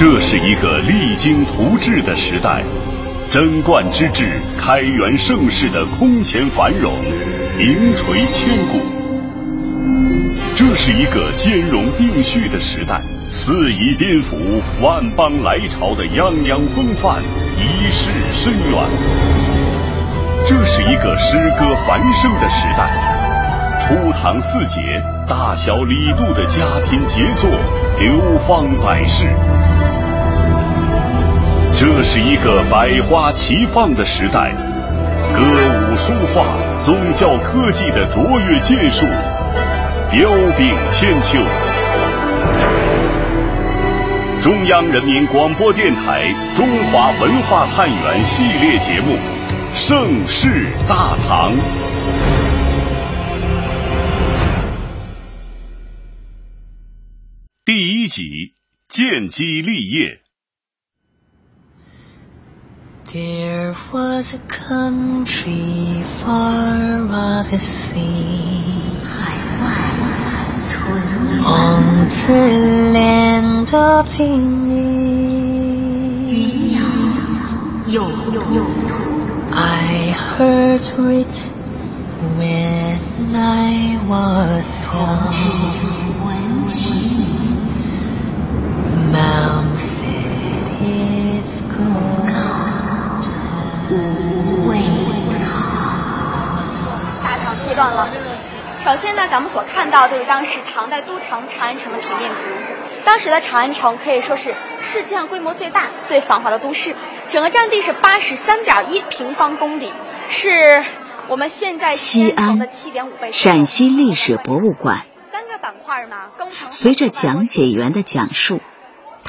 这是一个励精图治的时代，贞观之治、开元盛世的空前繁荣，名垂千古。这是一个兼容并蓄的时代，四夷宾服、万邦来朝的泱泱风范，一世深远。这是一个诗歌繁盛的时代，初唐四杰、大小李杜的佳品杰作流芳百世。这是一个百花齐放的时代，歌舞书画、宗教科技的卓越建树，彪炳千秋。中央人民广播电台《中华文化探源》系列节目《盛世大唐》第一集：建基立业。There was a country far off the sea. On the land of I heard it when I was young. Mount 大唐阶段了。首先呢，咱们所看到就是当时唐代都城长安城的平面图。当时的长安城可以说是世界上规模最大、最繁华的都市，整个占地是八十三点一平方公里，是我们现在西安的七点五倍。陕西历史博物馆。三个板块嘛。随着讲解员的讲述。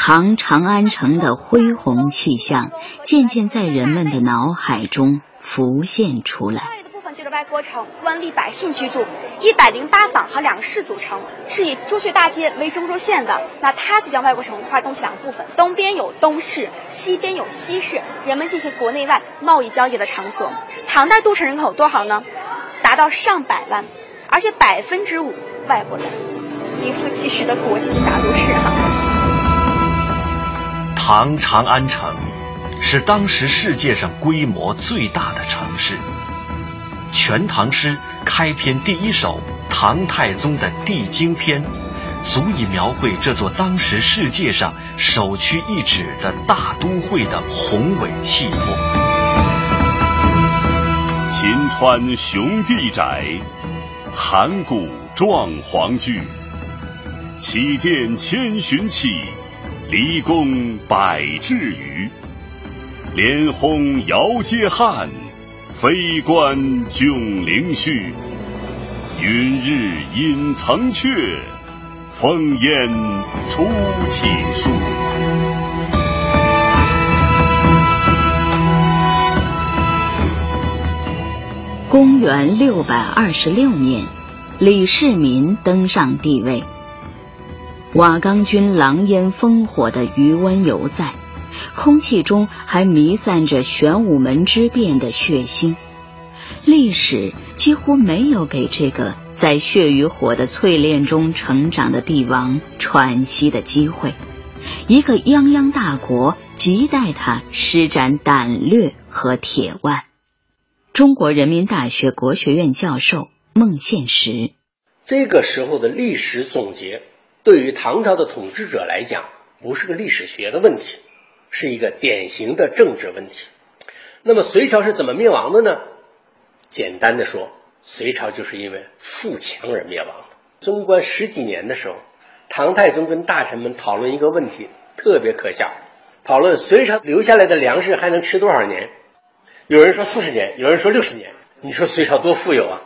唐长安城的恢宏气象渐渐在人们的脑海中浮现出来。外的部分就是外郭城，官吏百姓居住，一百零八坊和两市组成，是以朱雀大街为中轴线的。那它就将外国城划东西两部分，东边有东市，西边有西市，人们进行国内外贸易交易的场所。唐代都城人口多少呢？达到上百万，而且百分之五外国人，名副其实的国际大都市哈。唐长安城是当时世界上规模最大的城市。《全唐诗》开篇第一首唐太宗的《帝京篇》，足以描绘这座当时世界上首屈一指的大都会的宏伟气魄。秦川雄地窄，函谷壮璜巨，启殿千寻起。离宫百骘余，连轰遥接汉，飞关迥凌虚。云日隐层阙，风烟出秦书。公元六百二十六年，李世民登上帝位。瓦岗军狼烟烽火的余温犹在，空气中还弥散着玄武门之变的血腥。历史几乎没有给这个在血与火的淬炼中成长的帝王喘息的机会。一个泱泱大国亟待他施展胆略和铁腕。中国人民大学国学院教授孟宪实，这个时候的历史总结。对于唐朝的统治者来讲，不是个历史学的问题，是一个典型的政治问题。那么隋朝是怎么灭亡的呢？简单的说，隋朝就是因为富强而灭亡的。贞观十几年的时候，唐太宗跟大臣们讨论一个问题，特别可笑，讨论隋朝留下来的粮食还能吃多少年？有人说四十年，有人说六十年。你说隋朝多富有啊？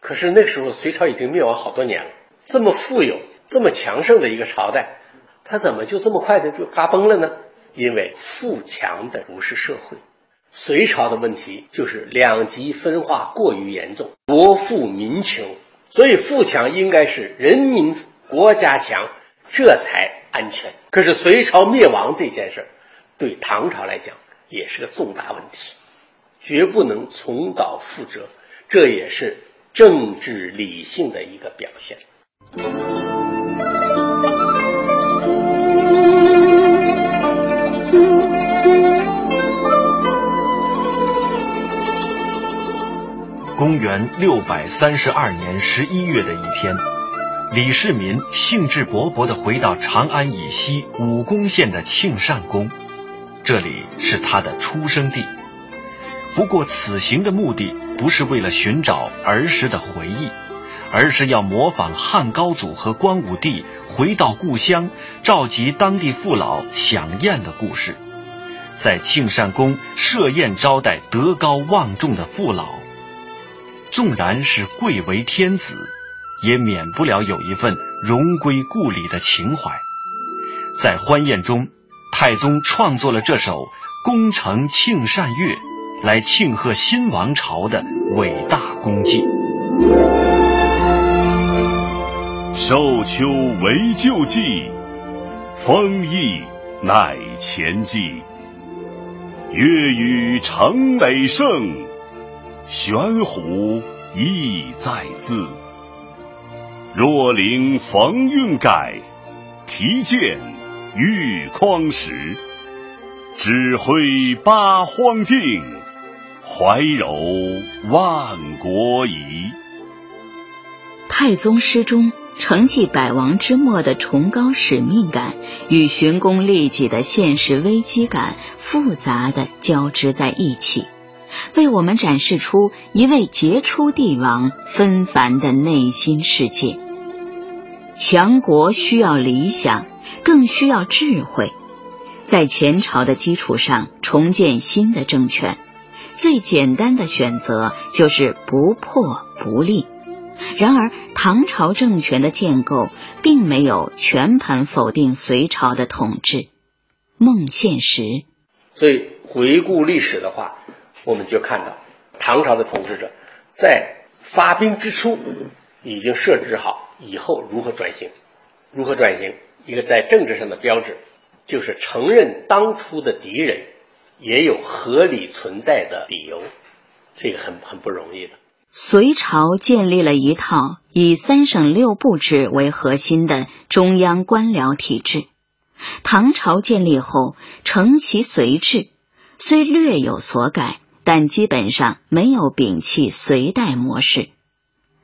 可是那时候隋朝已经灭亡好多年了，这么富有。这么强盛的一个朝代，它怎么就这么快的就嘎崩了呢？因为富强的不是社会。隋朝的问题就是两极分化过于严重，国富民穷，所以富强应该是人民国家强，这才安全。可是隋朝灭亡这件事，对唐朝来讲也是个重大问题，绝不能重蹈覆辙，这也是政治理性的一个表现。公元六百三十二年十一月的一天，李世民兴致勃勃地回到长安以西武功县的庆善宫，这里是他的出生地。不过，此行的目的不是为了寻找儿时的回忆，而是要模仿汉高祖和光武帝回到故乡，召集当地父老享宴的故事。在庆善宫设宴招待德高望重的父老，纵然是贵为天子，也免不了有一份荣归故里的情怀。在欢宴中，太宗创作了这首《宫城庆善乐》，来庆贺新王朝的伟大功绩。寿秋为旧季，丰邑乃前季。乐与成累盛，玄虎意在字。若灵逢运改，提剑玉匡时。指挥八荒定，怀柔万国仪。太宗诗中。承继百王之末的崇高使命感与寻功利己的现实危机感复杂的交织在一起，为我们展示出一位杰出帝王纷繁的内心世界。强国需要理想，更需要智慧。在前朝的基础上重建新的政权，最简单的选择就是不破不立。然而，唐朝政权的建构并没有全盘否定隋朝的统治，孟宪实。所以，回顾历史的话，我们就看到唐朝的统治者在发兵之初已经设置好以后如何转型，如何转型。一个在政治上的标志，就是承认当初的敌人也有合理存在的理由，这个很很不容易的。隋朝建立了一套以三省六部制为核心的中央官僚体制。唐朝建立后承袭隋制，虽略有所改，但基本上没有摒弃隋代模式。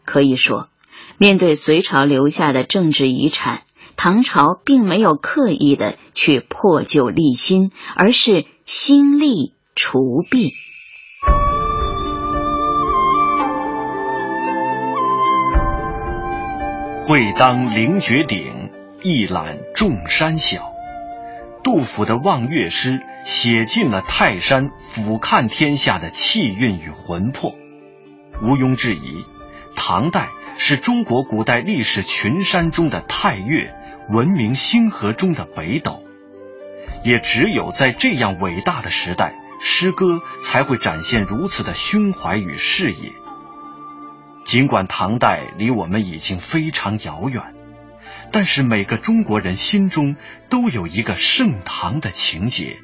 可以说，面对隋朝留下的政治遗产，唐朝并没有刻意的去破旧立新，而是兴利除弊。会当凌绝顶，一览众山小。杜甫的望岳诗写尽了泰山俯瞰天下的气韵与魂魄。毋庸置疑，唐代是中国古代历史群山中的泰岳，文明星河中的北斗。也只有在这样伟大的时代，诗歌才会展现如此的胸怀与视野。尽管唐代离我们已经非常遥远，但是每个中国人心中都有一个盛唐的情节。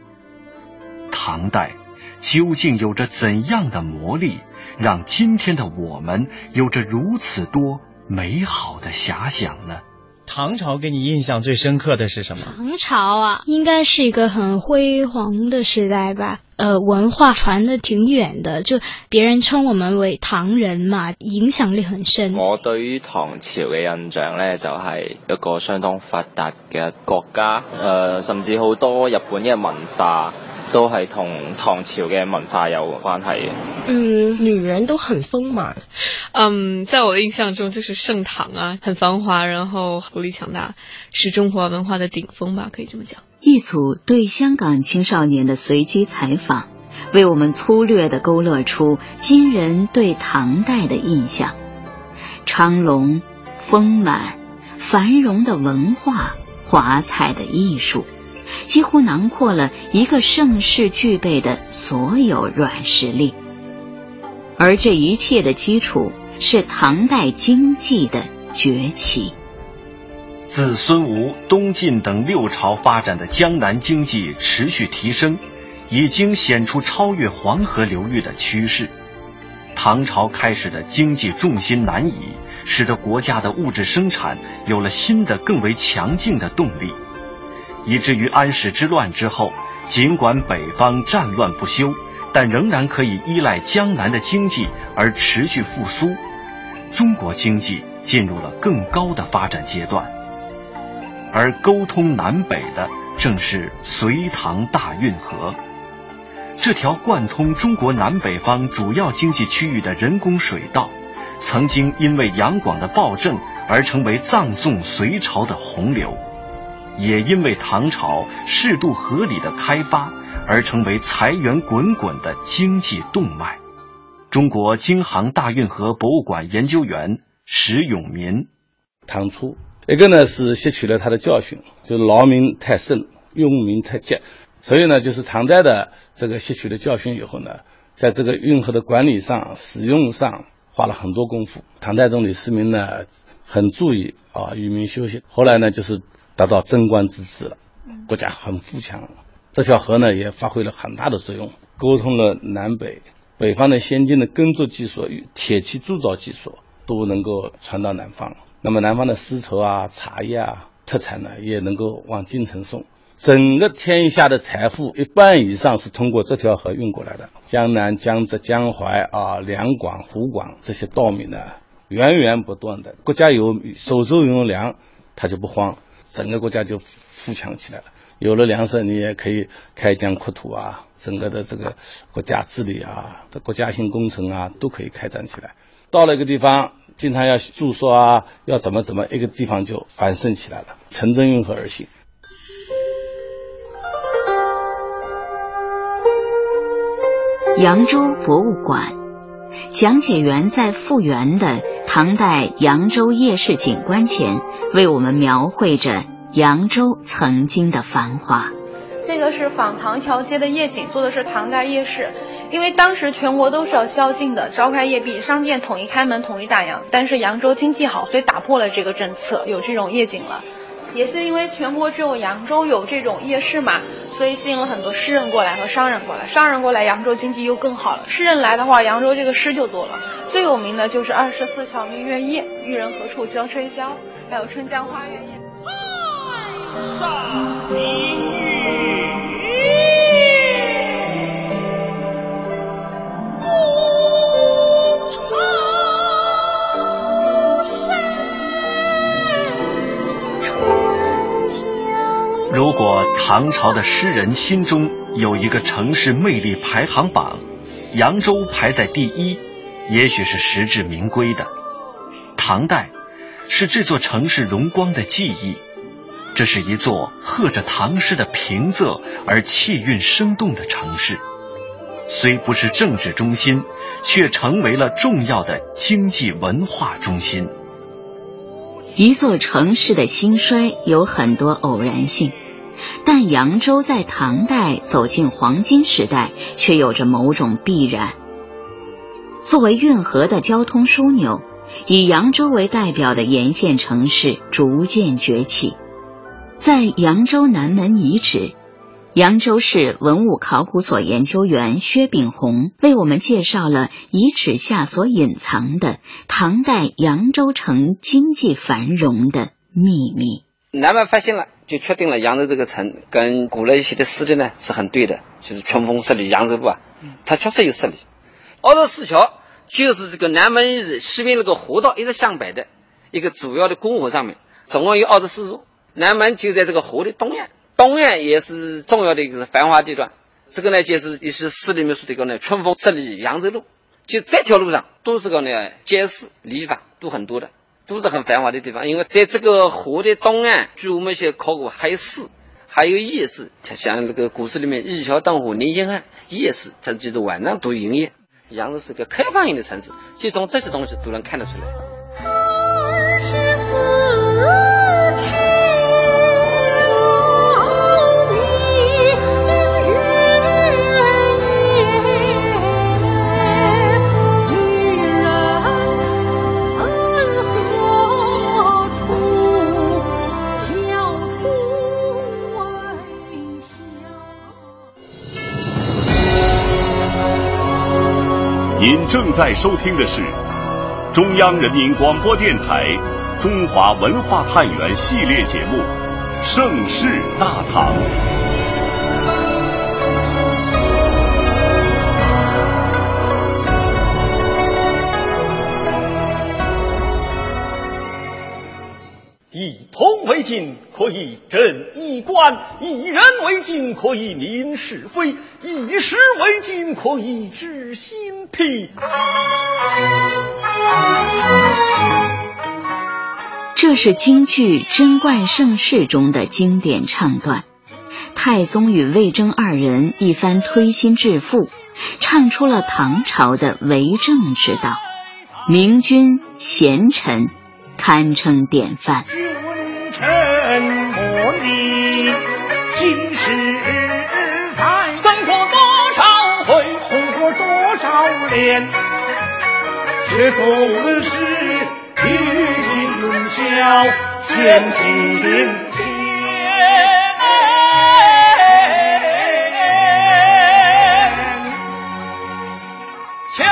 唐代究竟有着怎样的魔力，让今天的我们有着如此多美好的遐想呢？唐朝给你印象最深刻的是什么？唐朝啊，应该是一个很辉煌的时代吧。呃，文化传的挺远的，就别人称我们为唐人嘛，影响力很深。我对于唐朝嘅印象咧，就系一个相当发达嘅国家，呃，甚至好多日本嘅文化。都系同唐朝嘅文化有关系嘅。嗯，女人都很丰满。嗯，在我的印象中就是盛唐啊，很繁华，然后国力强大，是中华文化的顶峰吧，可以这么讲。一组对香港青少年的随机采访，为我们粗略的勾勒出今人对唐代的印象：昌隆、丰满、繁荣的文化，华彩的艺术。几乎囊括了一个盛世具备的所有软实力，而这一切的基础是唐代经济的崛起。自孙吴、东晋等六朝发展的江南经济持续提升，已经显出超越黄河流域的趋势。唐朝开始的经济重心南移，使得国家的物质生产有了新的、更为强劲的动力。以至于安史之乱之后，尽管北方战乱不休，但仍然可以依赖江南的经济而持续复苏，中国经济进入了更高的发展阶段。而沟通南北的正是隋唐大运河，这条贯通中国南北方主要经济区域的人工水道，曾经因为杨广的暴政而成为葬送隋朝的洪流，也因为唐朝适度合理的开发。而成为财源滚滚的经济动脉。中国京杭大运河博物馆研究员石永民：唐初，一个呢是吸取了他的教训，就劳民太甚，用民太急，所以呢，就是唐代的这个吸取了教训以后呢，在这个运河的管理上、使用上花了很多功夫。唐太宗李世民呢，很注意啊，与民休息。后来呢，就是达到贞观之治了，国家很富强了。这条河呢也发挥了很大的作用，沟通了南北，北方的先进的耕作技术与铁器铸造技术都能够传到南方。那么南方的丝绸啊、茶叶啊特产呢也能够往京城送。整个天下的财富一半以上是通过这条河运过来的。江南、江浙、江淮啊、两广、湖广这些稻米呢源源不断的，国家有手中有粮，他就不慌，整个国家就富强起来了。有了粮食，你也可以开疆扩土啊，整个的这个国家治理啊，这国家性工程啊，都可以开展起来。到了一个地方，经常要住宿啊，要怎么怎么，一个地方就繁盛起来了，城镇运河而行。扬州博物馆讲解员在复原的唐代扬州夜市景观前，为我们描绘着。扬州曾经的繁华，这个是仿唐桥街的夜景，做的是唐代夜市。因为当时全国都是要宵禁的，召开夜闭，商店统一开门，统一打烊。但是扬州经济好，所以打破了这个政策，有这种夜景了。也是因为全国只有扬州有这种夜市嘛，所以吸引了很多诗人过来和商人过来。商人过来，扬州经济又更好了。诗人来的话，扬州这个诗就多了。最有名的就是二十四桥明月夜，玉人何处教吹箫，还有春江花月夜。上如果唐朝的诗人心中有一个城市魅力排行榜，扬州排在第一，也许是实至名归的。唐代是这座城市荣光的记忆。这是一座和着唐诗的平仄而气韵生动的城市，虽不是政治中心，却成为了重要的经济文化中心。一座城市的兴衰有很多偶然性，但扬州在唐代走进黄金时代，却有着某种必然。作为运河的交通枢纽，以扬州为代表的沿线城市逐渐崛起。在扬州南门遗址，扬州市文物考古所研究员薛炳宏为我们介绍了遗址下所隐藏的唐代扬州城经济繁荣的秘密。南门发现了，就确定了扬州这个城跟古来写的诗的呢是很对的，就是春风十里扬州路啊，它确实有十里。二十四桥就是这个南门西边那个河道一直向北的一个主要的公河上面，总共有二十四座。南门就在这个河的东岸，东岸也是重要的一个繁华地段。这个呢，就是也是诗里面说的一个呢，春风十里扬州路。就这条路上都是个呢街市、礼坊都很多的，都是很繁华的地方。因为在这个湖的东岸，据我们一些考古，还有市，还有夜市。像那个古诗里面“一桥灯火连天汉”，夜市它就是晚上都营业。扬州是个开放型的城市，就从这些东西都能看得出来。正在收听的是中央人民广播电台中华文化探源系列节目盛世大唐。以铜为镜可以正衣冠，以人为镜可以明是非，以时为镜可以知兴替。这是京剧《贞观盛世》中的经典唱段。太宗与魏征二人一番推心置腹，唱出了唐朝的为政之道，明君贤臣，堪称典范。君臣莫逆，今世在，争过多少回，红过多少脸，却总是与今宵前情。尘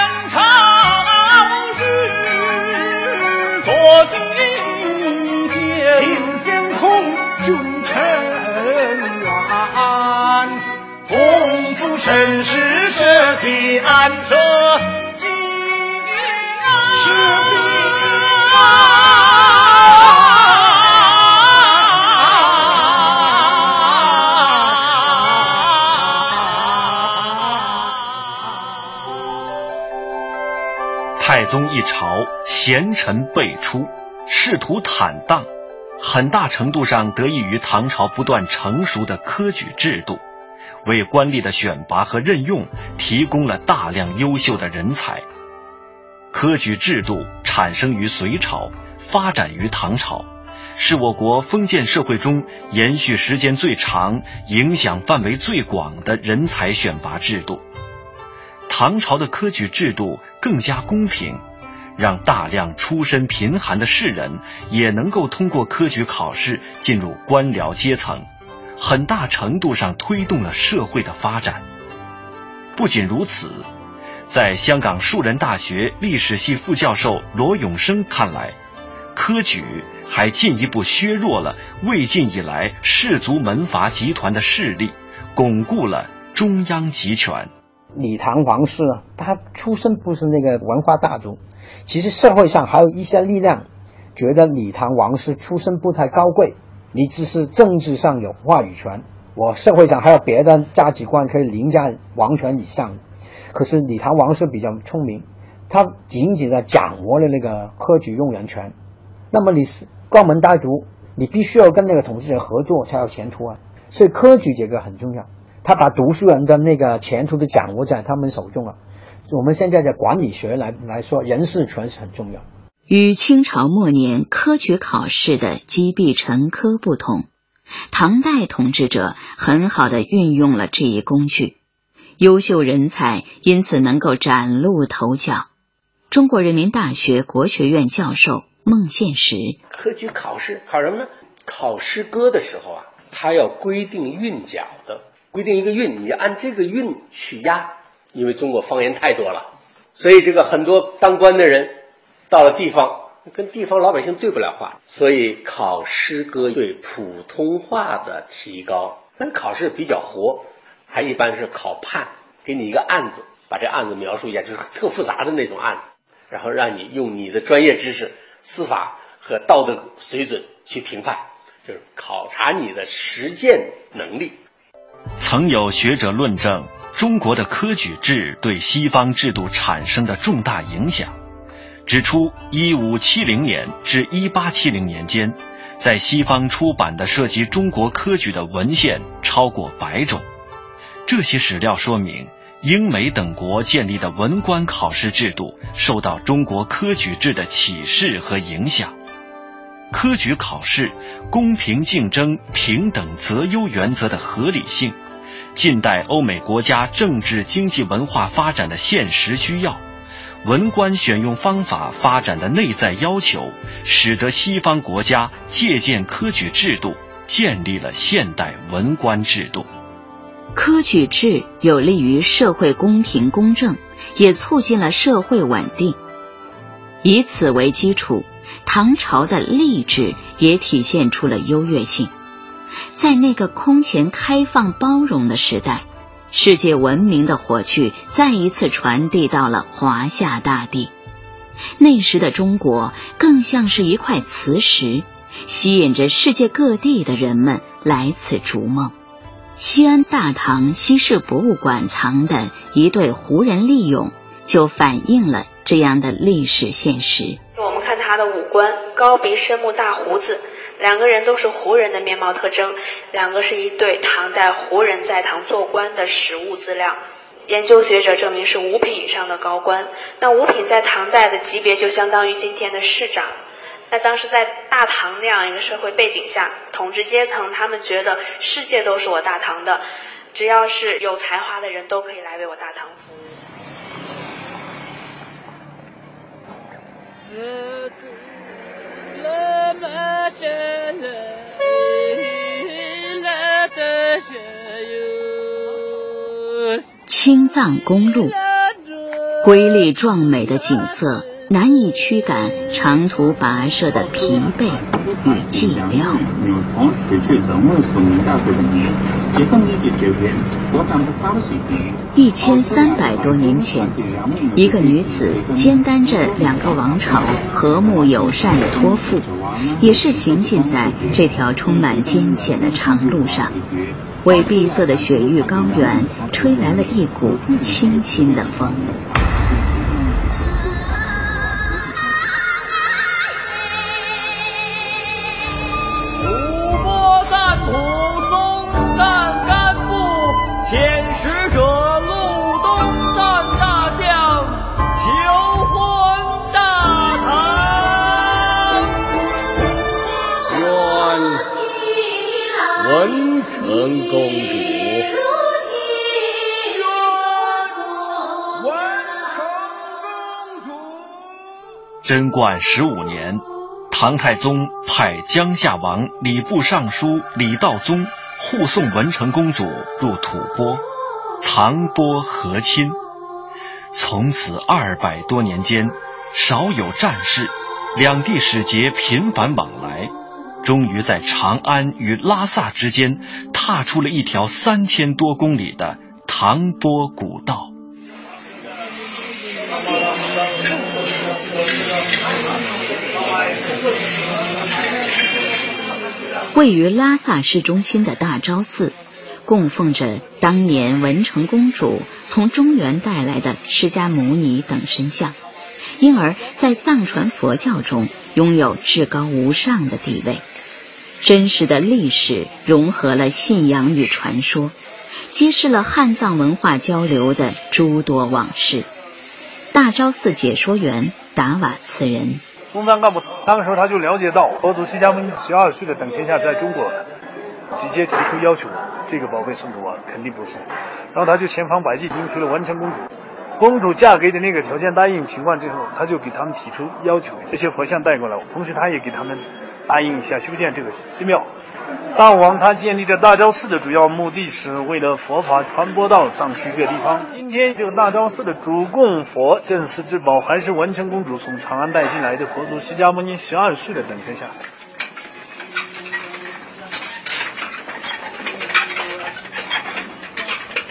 舍己安舍己是太宗一朝，贤臣辈出，仕途坦荡，很大程度上得益于唐朝不断成熟的科举制度。为官吏的选拔和任用提供了大量优秀的人才。科举制度产生于隋朝，发展于唐朝，是我国封建社会中延续时间最长、影响范围最广的人才选拔制度。唐朝的科举制度更加公平，让大量出身贫寒的士人也能够通过科举考试进入官僚阶层。很大程度上推动了社会的发展。不仅如此，在香港树人大学历史系副教授罗永生看来，科举还进一步削弱了魏晋以来士族门阀集团的势力，巩固了中央集权。李唐王室啊，他出身不是那个文化大族，其实社会上还有一些力量觉得李唐王室出身不太高贵。你只是政治上有话语权，我社会上还有别的价值观可以凌驾王权以上。可是李唐王室比较聪明，他紧紧的掌握了那个科举用人权。那么你是高门大族，你必须要跟那个统治者合作才有前途啊。所以科举这个很重要，他把读书人的那个前途都掌握在他们手中了。我们现在的管理学来来说，人事权是很重要。与清朝末年科举考试的积弊成科不同，唐代统治者很好的运用了这一工具，优秀人才因此能够崭露头角。中国人民大学国学院教授孟宪实：科举考试考什么呢？考诗歌的时候啊，他要规定韵脚的，规定一个韵，你按这个韵去押。因为中国方言太多了，所以这个很多当官的人。到了地方，跟地方老百姓对不了话，所以考诗歌对普通话的提高。但考试比较活，还一般是考判，给你一个案子，把这案子描述一下，就是特复杂的那种案子，然后让你用你的专业知识、司法和道德水准去评判，就是考察你的实践能力。曾有学者论证中国的科举制对西方制度产生的重大影响。指出，一五七零年至一八七零年间，在西方出版的涉及中国科举的文献超过百种。这些史料说明，英美等国建立的文官考试制度受到中国科举制的启示和影响。科举考试公平竞争、平等择优原则的合理性，近代欧美国家政治、经济、文化发展的现实需要。文官选用方法发展的内在要求，使得西方国家借鉴科举制度，建立了现代文官制度。科举制有利于社会公平公正，也促进了社会稳定。以此为基础，唐朝的吏治也体现出了优越性。在那个空前开放包容的时代。世界文明的火炬再一次传递到了华夏大地。那时的中国更像是一块磁石，吸引着世界各地的人们来此逐梦。西安大唐西市博物馆藏的一对胡人利俑，就反映了这样的历史现实。我们看他的五官，高鼻深目大胡子，两个人都是胡人的面貌特征，两个是一对唐代胡人在唐做官的实物资料。研究学者证明是五品以上的高官，那五品在唐代的级别就相当于今天的市长。那当时在大唐那样一个社会背景下，统治阶层他们觉得世界都是我大唐的，只要是有才华的人都可以来为我大唐服务。青藏公路，瑰丽壮美的景色。难以驱赶长途跋涉的疲惫与寂寥。一千三百多年前，一个女子肩担着两个王朝和睦友善的托付，也是行进在这条充满艰险的长路上，为闭塞的雪域高原吹来了一股清新的风。文成公主贞观十五年，唐太宗派江夏王礼部尚书李道宗护送文成公主入吐蕃，唐蕃和亲。从此二百多年间，少有战事，两地使节频繁往来，终于在长安与拉萨之间踏出了一条三千多公里的唐蕃古道。位于拉萨市中心的大昭寺，供奉着当年文成公主从中原带来的释迦牟尼等神像，因而，在藏传佛教中拥有至高无上的地位。真实的历史融合了信仰与传说，揭示了汉藏文化交流的诸多往事。大昭寺解说员达瓦次人。中藏干部当时他就了解到，佛祖释迦牟尼十二岁的等闲下在中国，直接提出要求，这个宝贝送给我，肯定不送。然后他就千方百计迎娶了文成公主，公主嫁给的那个条件答应情况之后，他就给他们提出要求，这些佛像带过来，同时他也给他们答应一下修建这个寺庙。藏王他建立这大昭寺的主要目的是为了佛法传播到藏区各地方。今天这个大昭寺的主供佛镇寺之宝，还是文成公主从长安带进来的佛祖释迦牟尼十二岁的等身像。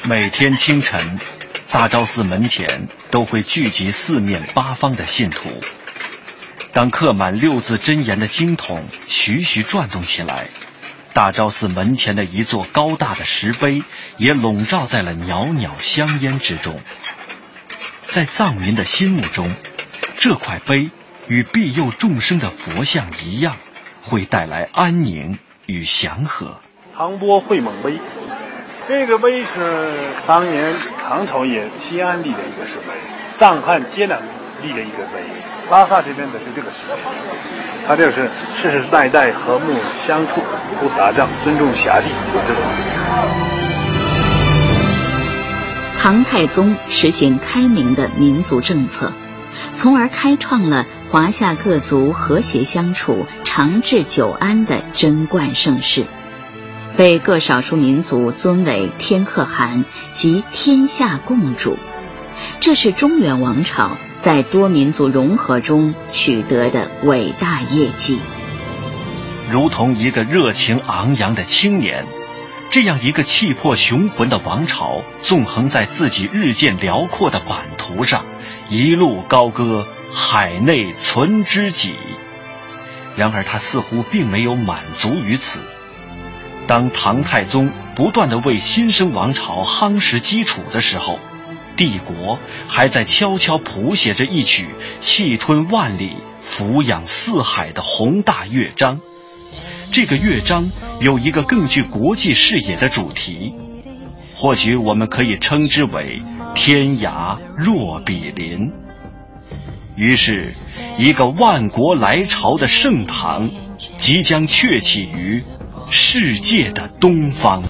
每天清晨，大昭寺门前都会聚集四面八方的信徒。当刻满六字真言的经筒徐徐转动起来。大昭寺门前的一座高大的石碑，也笼罩在了袅袅香烟之中。在藏民的心目中，这块碑与庇佑众生的佛像一样，会带来安宁与祥和。唐波会猛碑，这个碑是当年唐朝也西安立的一个石碑，藏汉接壤立的一个碑。拉萨这边的是这个石碑，他就是世世代代和睦相处，不打仗，尊重辖地，这种。唐太宗实行开明的民族政策，从而开创了华夏各族和谐相处、长治久安的贞观盛世，被各少数民族尊为天可汗及天下共主。这是中原王朝在多民族融合中取得的伟大业绩。如同一个热情昂扬的青年，这样一个气魄雄浑的王朝，纵横在自己日渐辽阔的版图上，一路高歌“海内存知己”。然而他似乎并没有满足于此。当唐太宗不断的为新生王朝夯实基础的时候，帝国还在悄悄谱写着一曲气吞万里、俯仰四海的宏大乐章。这个乐章有一个更具国际视野的主题，或许我们可以称之为“天涯若比邻”。于是，一个万国来朝的盛唐即将鹊起于世界的东方。